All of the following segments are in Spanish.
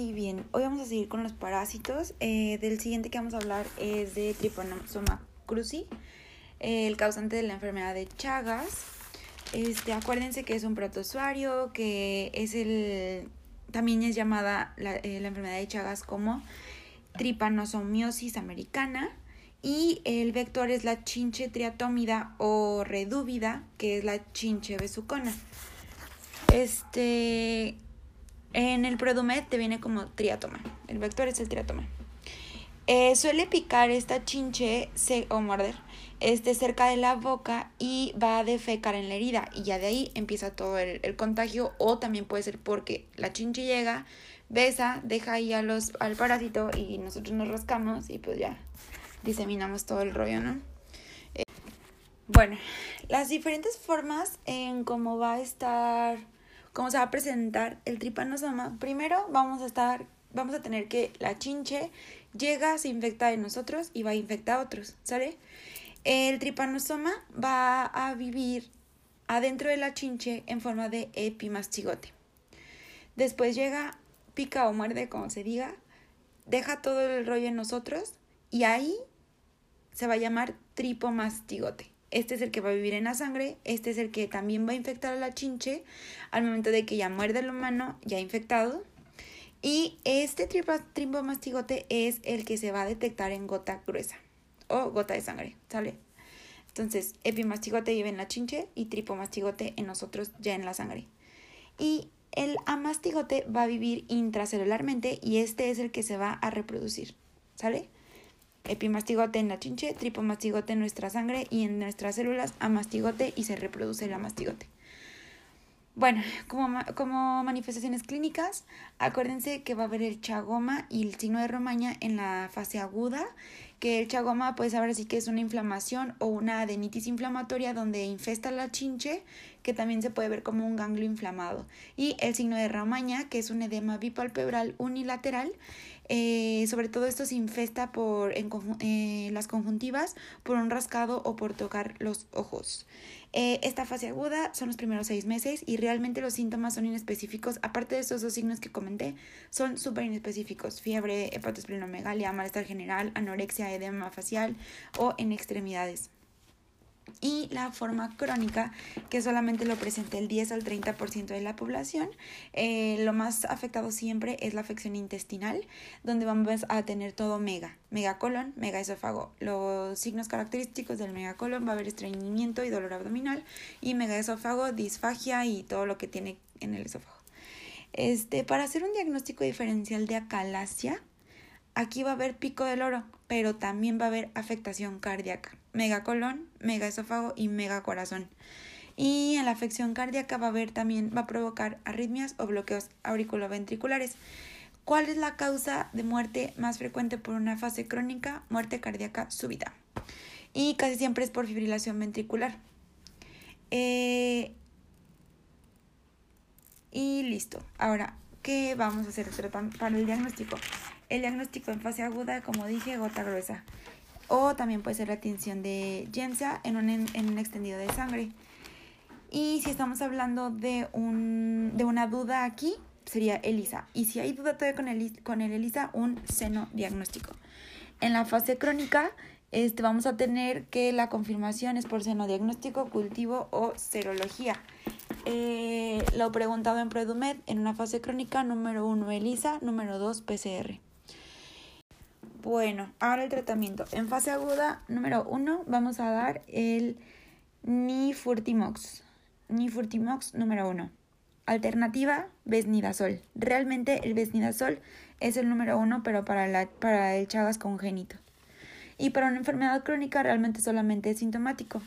Muy bien, hoy vamos a seguir con los parásitos. Eh, del siguiente que vamos a hablar es de Trypanosoma cruzi, eh, el causante de la enfermedad de Chagas. Este, acuérdense que es un protozoario, que es el, también es llamada la, eh, la enfermedad de Chagas como tripanosomiosis americana y el vector es la chinche triatómida o redúvida, que es la chinche besucona. Este, en el Produmet te viene como triatoma. El vector es el triatoma. Eh, suele picar esta chinche o morder este, cerca de la boca y va a defecar en la herida. Y ya de ahí empieza todo el, el contagio. O también puede ser porque la chinche llega, besa, deja ahí a los, al parásito y nosotros nos rascamos y pues ya diseminamos todo el rollo, ¿no? Eh, bueno, las diferentes formas en cómo va a estar cómo se va a presentar el tripanosoma, primero vamos a estar, vamos a tener que la chinche llega, se infecta de nosotros y va a infectar a otros, ¿sale? El tripanosoma va a vivir adentro de la chinche en forma de epimastigote. Después llega, pica o muerde, como se diga, deja todo el rollo en nosotros y ahí se va a llamar tripomastigote. Este es el que va a vivir en la sangre, este es el que también va a infectar a la chinche al momento de que ya muerde el humano, ya infectado. Y este tripomastigote es el que se va a detectar en gota gruesa o gota de sangre, ¿sale? Entonces, epimastigote vive en la chinche y tripomastigote en nosotros ya en la sangre. Y el amastigote va a vivir intracelularmente y este es el que se va a reproducir, ¿sale? Epimastigote en la chinche, tripomastigote en nuestra sangre y en nuestras células amastigote y se reproduce el amastigote. Bueno, como, como manifestaciones clínicas, acuérdense que va a haber el chagoma y el signo de romaña en la fase aguda, que el chagoma puede saber si que es una inflamación o una adenitis inflamatoria donde infesta la chinche, que también se puede ver como un ganglio inflamado. Y el signo de romaña, que es un edema bipalpebral unilateral, eh, sobre todo esto se infesta por en, eh, las conjuntivas, por un rascado o por tocar los ojos. Eh, esta fase aguda son los primeros seis meses y realmente los síntomas son inespecíficos. Aparte de estos dos signos que comenté, son súper inespecíficos. Fiebre, hepatosplenomegalia, malestar general, anorexia, edema facial o en extremidades y la forma crónica que solamente lo presenta el 10 al 30% de la población. Eh, lo más afectado siempre es la afección intestinal, donde vamos a tener todo mega, megacolon, megaesófago. Los signos característicos del megacolon va a haber estreñimiento y dolor abdominal y megaesófago, disfagia y todo lo que tiene en el esófago. Este, para hacer un diagnóstico diferencial de acalasia, aquí va a haber pico del oro, pero también va a haber afectación cardíaca megacolon, megaesófago y megacorazón. Y en la afección cardíaca va a haber también, va a provocar arritmias o bloqueos auriculoventriculares. ¿Cuál es la causa de muerte más frecuente por una fase crónica? Muerte cardíaca súbita. Y casi siempre es por fibrilación ventricular. Eh, y listo. Ahora, ¿qué vamos a hacer para el diagnóstico? El diagnóstico en fase aguda, como dije, gota gruesa o también puede ser la tinción de Jensa en un, en un extendido de sangre. Y si estamos hablando de, un, de una duda aquí, sería ELISA. Y si hay duda todavía con el, con el ELISA, un seno diagnóstico. En la fase crónica, este, vamos a tener que la confirmación es por seno diagnóstico, cultivo o serología. Eh, lo preguntado en Predumed en una fase crónica, número 1 ELISA, número 2 PCR. Bueno, ahora el tratamiento. En fase aguda, número uno, vamos a dar el Nifurtimox. Nifurtimox número uno. Alternativa, Besnidazol. Realmente el Besnidazol es el número uno, pero para, la, para el Chagas congénito. Y para una enfermedad crónica realmente solamente es sintomático.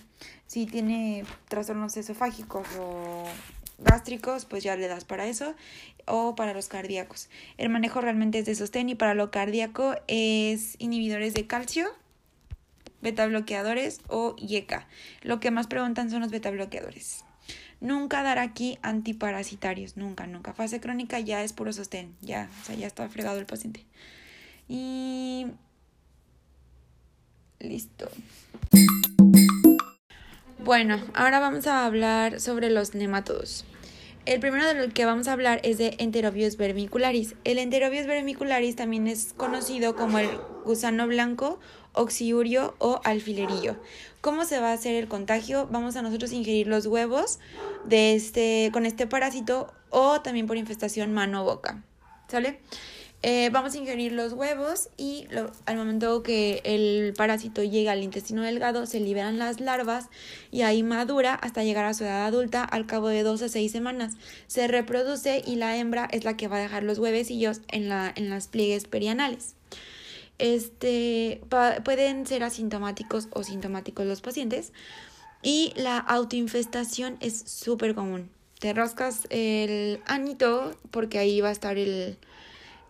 Si tiene trastornos esofágicos o gástricos, pues ya le das para eso, o para los cardíacos. El manejo realmente es de sostén y para lo cardíaco es inhibidores de calcio, beta bloqueadores o IECA. Lo que más preguntan son los beta bloqueadores. Nunca dar aquí antiparasitarios, nunca, nunca. Fase crónica ya es puro sostén, ya, o sea, ya está fregado el paciente. Y listo. Bueno, ahora vamos a hablar sobre los nematodos. El primero del que vamos a hablar es de Enterobius vermicularis. El Enterobius vermicularis también es conocido como el gusano blanco, oxiurio o alfilerillo. ¿Cómo se va a hacer el contagio? Vamos a nosotros ingerir los huevos de este, con este parásito o también por infestación mano-boca. ¿Sale? Eh, vamos a ingerir los huevos y al momento que el parásito llega al intestino delgado se liberan las larvas y ahí madura hasta llegar a su edad adulta al cabo de dos a seis semanas. Se reproduce y la hembra es la que va a dejar los huevecillos en las pliegues perianales. Este, pueden ser asintomáticos o sintomáticos los pacientes y la autoinfestación es súper común. Te rascas el anito porque ahí va a estar el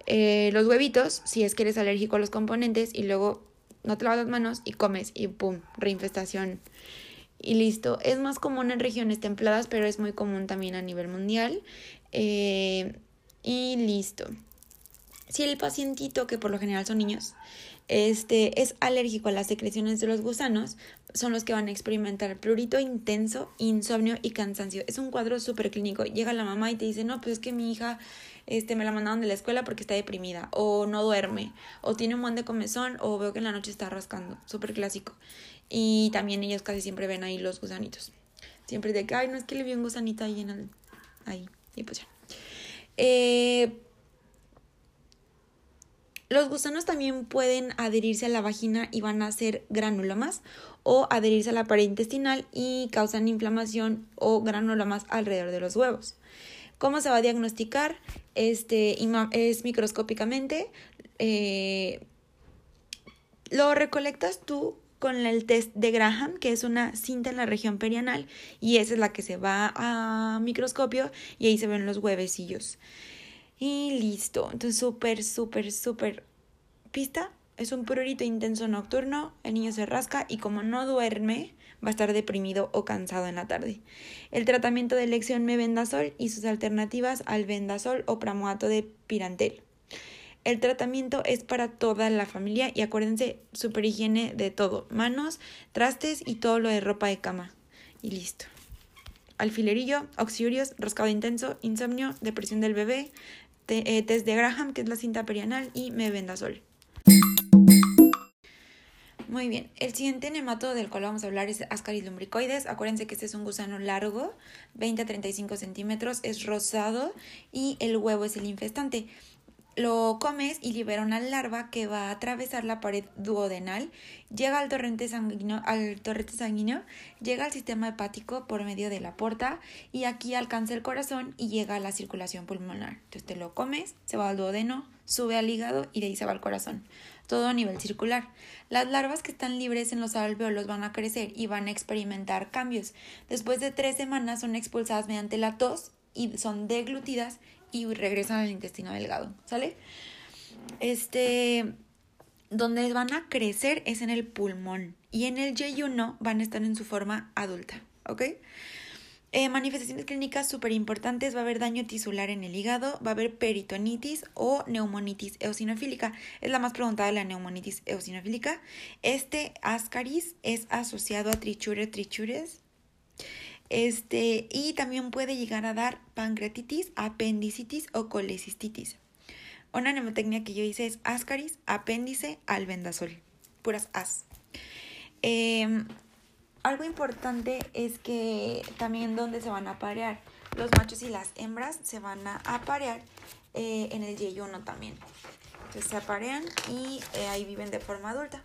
eh, los huevitos si es que eres alérgico a los componentes y luego no te lavas las manos y comes y pum, reinfestación y listo. Es más común en regiones templadas, pero es muy común también a nivel mundial. Eh, y listo. Si el pacientito, que por lo general son niños, este, es alérgico a las secreciones de los gusanos, son los que van a experimentar prurito intenso, insomnio y cansancio. Es un cuadro súper clínico. Llega la mamá y te dice, no, pues es que mi hija este, me la mandaron de la escuela porque está deprimida, o no duerme, o tiene un buen de comezón, o veo que en la noche está rascando, súper clásico. Y también ellos casi siempre ven ahí los gusanitos. Siempre de que, ay, no es que le vi un gusanito ahí en el... Ahí, y pues ya. Eh, los gusanos también pueden adherirse a la vagina y van a ser granulomas o adherirse a la pared intestinal y causan inflamación o granulomas alrededor de los huevos. ¿Cómo se va a diagnosticar? Este, es microscópicamente. Eh, lo recolectas tú con el test de Graham, que es una cinta en la región perianal, y esa es la que se va a microscopio y ahí se ven los huevecillos. Y listo. Entonces, súper, súper, súper pista. Es un prurito intenso nocturno, el niño se rasca y como no duerme, va a estar deprimido o cansado en la tarde. El tratamiento de elección mebendazol y sus alternativas al vendasol o pramoato de pirantel. El tratamiento es para toda la familia y acuérdense, super higiene de todo, manos, trastes y todo lo de ropa de cama. Y listo. Alfilerillo, oxiurios, roscado intenso, insomnio, depresión del bebé, eh, test de Graham, que es la cinta perianal, y mebendazol. Muy bien, el siguiente nemato del cual vamos a hablar es Ascaris lumbricoides. Acuérdense que este es un gusano largo, 20 a 35 centímetros, es rosado y el huevo es el infestante. Lo comes y libera una larva que va a atravesar la pared duodenal, llega al torrente sanguíneo, al torrente sanguíneo, llega al sistema hepático por medio de la porta y aquí alcanza el corazón y llega a la circulación pulmonar. Entonces te lo comes, se va al duodeno, sube al hígado y de ahí se va al corazón todo a nivel circular. Las larvas que están libres en los alveolos van a crecer y van a experimentar cambios. Después de tres semanas son expulsadas mediante la tos y son deglutidas y regresan al intestino delgado, ¿sale? Este, donde van a crecer es en el pulmón y en el yeyuno van a estar en su forma adulta, ¿ok? Eh, manifestaciones clínicas súper importantes, va a haber daño tisular en el hígado, va a haber peritonitis o neumonitis eosinofílica. Es la más preguntada la neumonitis eosinofílica. Este ascaris es asociado a trichuria trichures. Este, y también puede llegar a dar pancreatitis, apendicitis o colecistitis. Una neumotecnia que yo hice es ascaris, apéndice, albendazol. Puras as. Eh, algo importante es que también donde se van a aparear los machos y las hembras se van a aparear eh, en el yeyuno también. Entonces se aparean y eh, ahí viven de forma adulta.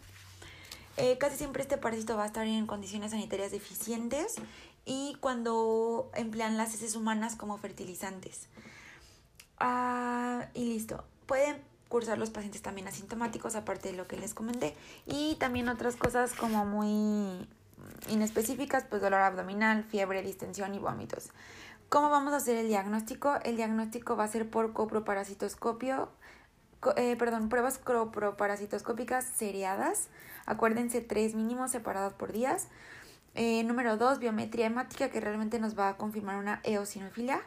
Eh, casi siempre este parásito va a estar en condiciones sanitarias deficientes y cuando emplean las heces humanas como fertilizantes. Ah, y listo. Pueden cursar los pacientes también asintomáticos, aparte de lo que les comenté. Y también otras cosas como muy inespecíficas, pues dolor abdominal, fiebre, distensión y vómitos. ¿Cómo vamos a hacer el diagnóstico? El diagnóstico va a ser por coproparasitoscopio, eh, perdón, pruebas coproparasitoscópicas seriadas. Acuérdense, tres mínimos separados por días. Eh, número dos, biometría hemática que realmente nos va a confirmar una eosinofilia.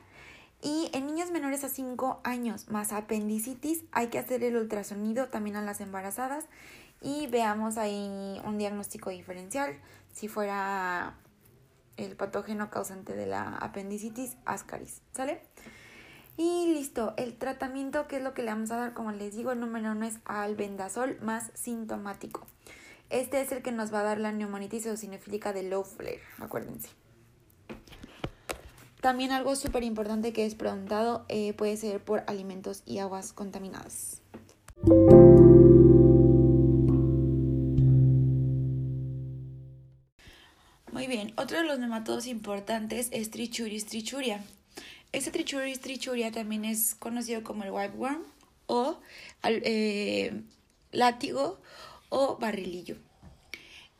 Y en niños menores a 5 años más apendicitis hay que hacer el ultrasonido también a las embarazadas y veamos ahí un diagnóstico diferencial si fuera el patógeno causante de la apendicitis, Ascaris, ¿sale? Y listo, el tratamiento, que es lo que le vamos a dar? Como les digo, el número uno es albendazol más sintomático. Este es el que nos va a dar la neumonitis eosinofílica de low flare, acuérdense. También algo súper importante que es preguntado eh, puede ser por alimentos y aguas contaminadas. Muy bien, otro de los nematodos importantes es Trichuris trichuria. Este Trichuris trichuria también es conocido como el wipeworm o eh, látigo o barrilillo.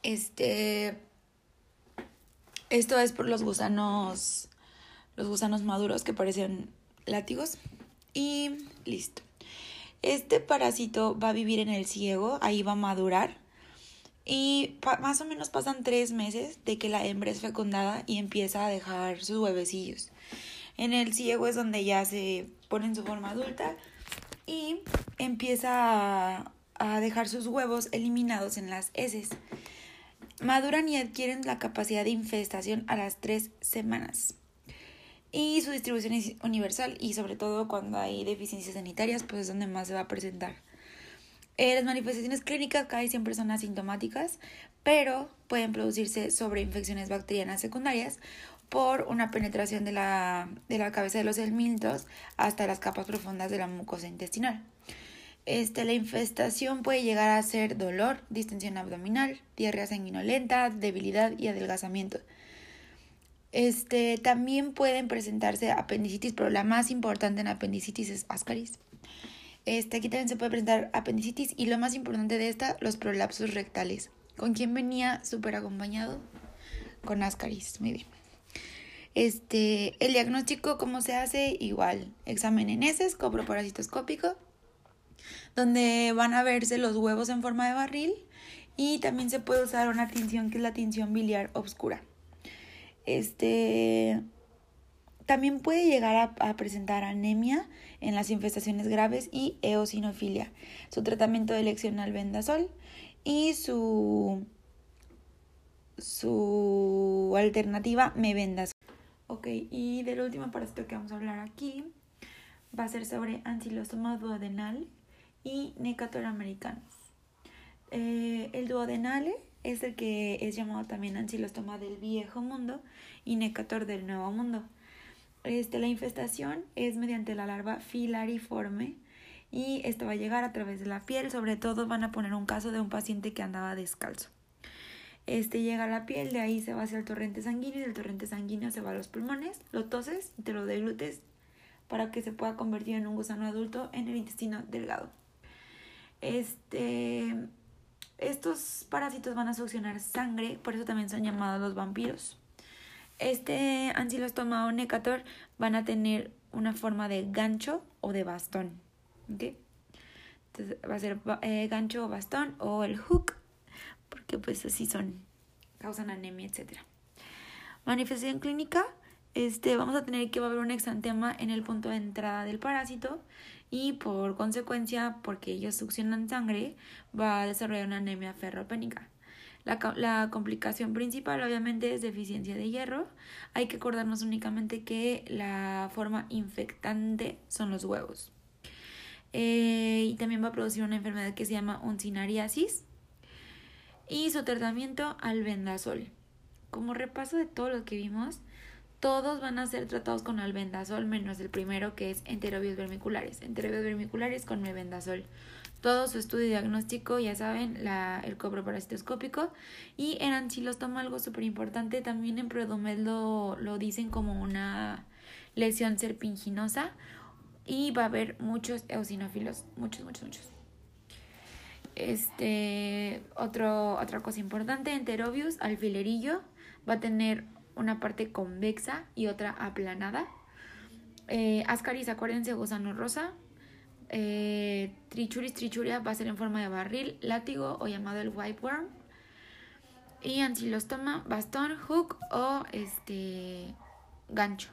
Este, esto es por los gusanos los gusanos maduros que parecen látigos. Y listo. Este parásito va a vivir en el ciego, ahí va a madurar. Y más o menos pasan tres meses de que la hembra es fecundada y empieza a dejar sus huevecillos. En el ciego es donde ya se pone en su forma adulta y empieza a, a dejar sus huevos eliminados en las heces. Maduran y adquieren la capacidad de infestación a las tres semanas y su distribución es universal y sobre todo cuando hay deficiencias sanitarias pues es donde más se va a presentar. Eh, las manifestaciones clínicas casi siempre son asintomáticas, pero pueden producirse sobre infecciones bacterianas secundarias por una penetración de la, de la cabeza de los helmintos hasta las capas profundas de la mucosa intestinal. Este, la infestación puede llegar a ser dolor, distensión abdominal, diarrea sanguinolenta, debilidad y adelgazamiento. Este, también pueden presentarse apendicitis, pero la más importante en apendicitis es ascaris. Este, aquí también se puede presentar apendicitis y lo más importante de esta, los prolapsos rectales. ¿Con quién venía súper acompañado? Con ascaris, muy bien. Este, el diagnóstico, ¿cómo se hace? Igual, examen en heces, coproparasitoscópico, donde van a verse los huevos en forma de barril y también se puede usar una tinción que es la tinción biliar obscura. Este también puede llegar a, presentar anemia en las infestaciones graves y eosinofilia. Su tratamiento de elección al vendasol y su, su alternativa mebendazol. Ok, y del último parásito que vamos a hablar aquí va a ser sobre ancilostoma duodenal y necator americanos. Eh, el duodenale es el que es llamado también ancilostoma del viejo mundo y necator del nuevo mundo. Este, la infestación es mediante la larva filariforme y esto va a llegar a través de la piel. Sobre todo van a poner un caso de un paciente que andaba descalzo. Este llega a la piel, de ahí se va hacia el torrente sanguíneo y del torrente sanguíneo se va a los pulmones, lo toses y te lo deglutes para que se pueda convertir en un gusano adulto en el intestino delgado. Este estos parásitos van a succionar sangre, por eso también son llamados los vampiros. Este ancilostoma o necator van a tener una forma de gancho o de bastón. Entonces va a ser eh, gancho o bastón o el hook, porque pues así son, causan anemia, etc. Manifestación clínica, este, vamos a tener que va a haber un exantema en el punto de entrada del parásito y por consecuencia, porque ellos succionan sangre, va a desarrollar una anemia ferropénica. La, la, complicación principal obviamente es deficiencia de hierro. Hay que acordarnos únicamente que la forma infectante son los huevos. Eh, y también va a producir una enfermedad que se llama uncinariasis. Y su tratamiento albendazol. Como repaso de todo lo que vimos, todos van a ser tratados con albendazol, menos el primero que es enterobios vermiculares. Enterobios vermiculares con mebendazol. Todo su estudio diagnóstico, ya saben, el coproparasitoscópico. Y en ancilostoma, algo súper importante, también en Predomed lo, lo dicen como una lesión serpinginosa. Y va a haber muchos eosinófilos, muchos, muchos, muchos. Este, otro, otra cosa importante, enterobius, alfilerillo, va a tener una parte convexa y otra aplanada. Eh, ascaris, acuérdense, gusano rosa. Eh, trichuris trichuria va a ser en forma de barril, látigo o llamado el wipeworm. Y ancilostoma, bastón, hook o este gancho.